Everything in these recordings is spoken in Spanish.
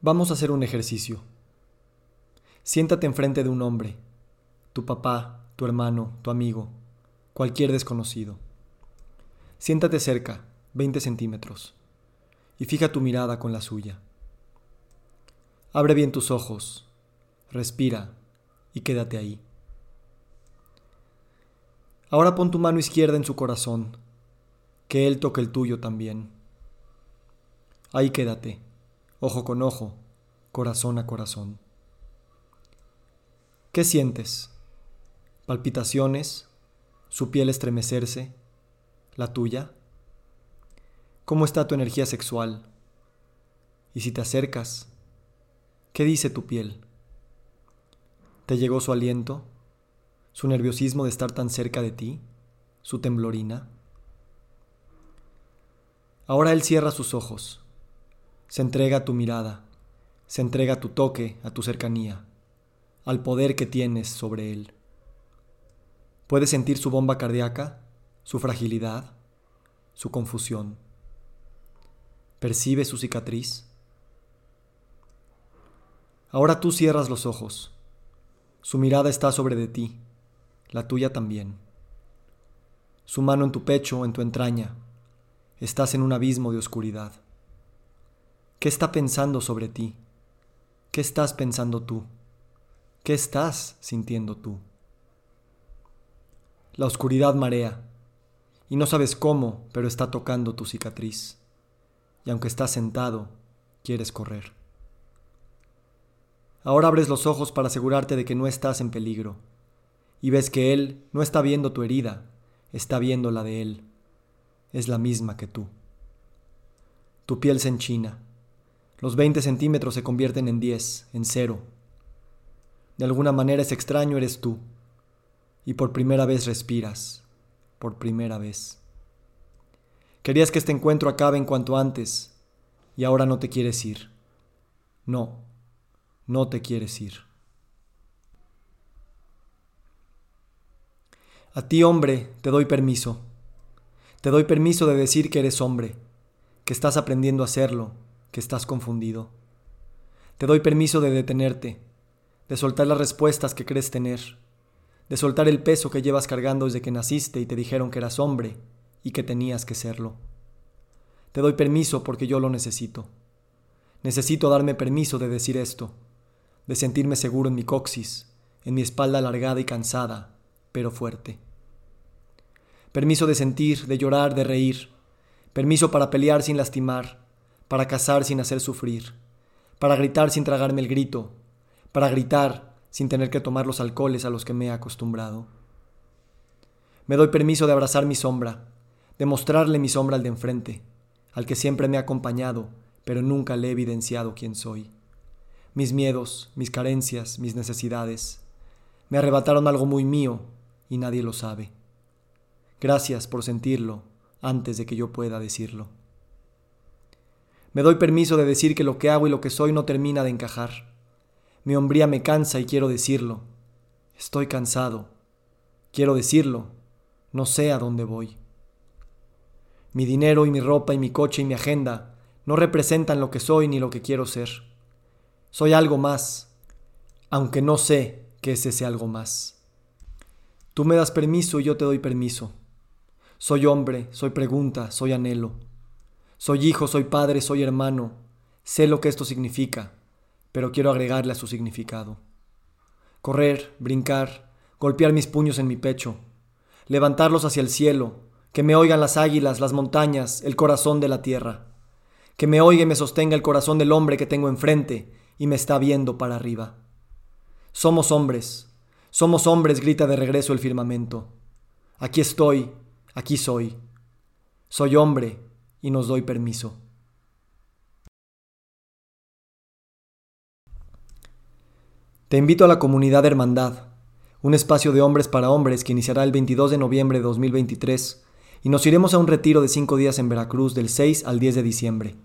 Vamos a hacer un ejercicio. Siéntate enfrente de un hombre, tu papá, tu hermano, tu amigo, cualquier desconocido. Siéntate cerca, 20 centímetros, y fija tu mirada con la suya. Abre bien tus ojos, respira y quédate ahí. Ahora pon tu mano izquierda en su corazón, que él toque el tuyo también. Ahí quédate ojo con ojo, corazón a corazón. ¿Qué sientes? ¿Palpitaciones? ¿Su piel estremecerse? ¿La tuya? ¿Cómo está tu energía sexual? Y si te acercas, ¿qué dice tu piel? ¿Te llegó su aliento? ¿Su nerviosismo de estar tan cerca de ti? ¿Su temblorina? Ahora él cierra sus ojos se entrega a tu mirada, se entrega a tu toque, a tu cercanía, al poder que tienes sobre él. Puedes sentir su bomba cardíaca, su fragilidad, su confusión. Percibe su cicatriz. Ahora tú cierras los ojos. Su mirada está sobre de ti, la tuya también. Su mano en tu pecho, en tu entraña. Estás en un abismo de oscuridad. ¿Qué está pensando sobre ti? ¿Qué estás pensando tú? ¿Qué estás sintiendo tú? La oscuridad marea, y no sabes cómo, pero está tocando tu cicatriz. Y aunque estás sentado, quieres correr. Ahora abres los ojos para asegurarte de que no estás en peligro, y ves que Él no está viendo tu herida, está viendo la de Él. Es la misma que tú. Tu piel se enchina los 20 centímetros se convierten en 10, en cero. De alguna manera ese extraño eres tú. Y por primera vez respiras. Por primera vez. Querías que este encuentro acabe en cuanto antes. Y ahora no te quieres ir. No, no te quieres ir. A ti, hombre, te doy permiso. Te doy permiso de decir que eres hombre, que estás aprendiendo a hacerlo estás confundido. Te doy permiso de detenerte, de soltar las respuestas que crees tener, de soltar el peso que llevas cargando desde que naciste y te dijeron que eras hombre y que tenías que serlo. Te doy permiso porque yo lo necesito. Necesito darme permiso de decir esto, de sentirme seguro en mi coxis, en mi espalda alargada y cansada, pero fuerte. Permiso de sentir, de llorar, de reír. Permiso para pelear sin lastimar, para cazar sin hacer sufrir, para gritar sin tragarme el grito, para gritar sin tener que tomar los alcoholes a los que me he acostumbrado. Me doy permiso de abrazar mi sombra, de mostrarle mi sombra al de enfrente, al que siempre me ha acompañado, pero nunca le he evidenciado quién soy. Mis miedos, mis carencias, mis necesidades, me arrebataron algo muy mío y nadie lo sabe. Gracias por sentirlo antes de que yo pueda decirlo. Me doy permiso de decir que lo que hago y lo que soy no termina de encajar. Mi hombría me cansa y quiero decirlo. Estoy cansado. Quiero decirlo. No sé a dónde voy. Mi dinero y mi ropa y mi coche y mi agenda no representan lo que soy ni lo que quiero ser. Soy algo más, aunque no sé qué es ese algo más. Tú me das permiso y yo te doy permiso. Soy hombre, soy pregunta, soy anhelo. Soy hijo, soy padre, soy hermano. Sé lo que esto significa, pero quiero agregarle a su significado. Correr, brincar, golpear mis puños en mi pecho, levantarlos hacia el cielo, que me oigan las águilas, las montañas, el corazón de la tierra. Que me oiga y me sostenga el corazón del hombre que tengo enfrente y me está viendo para arriba. Somos hombres, somos hombres, grita de regreso el firmamento. Aquí estoy, aquí soy. Soy hombre, y nos doy permiso. Te invito a la comunidad Hermandad, un espacio de hombres para hombres que iniciará el 22 de noviembre de 2023 y nos iremos a un retiro de cinco días en Veracruz del 6 al 10 de diciembre.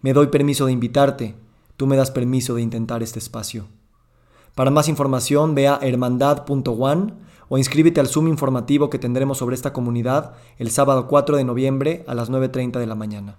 Me doy permiso de invitarte, tú me das permiso de intentar este espacio. Para más información ve a hermandad.one o inscríbete al Zoom informativo que tendremos sobre esta comunidad el sábado 4 de noviembre a las 9.30 de la mañana.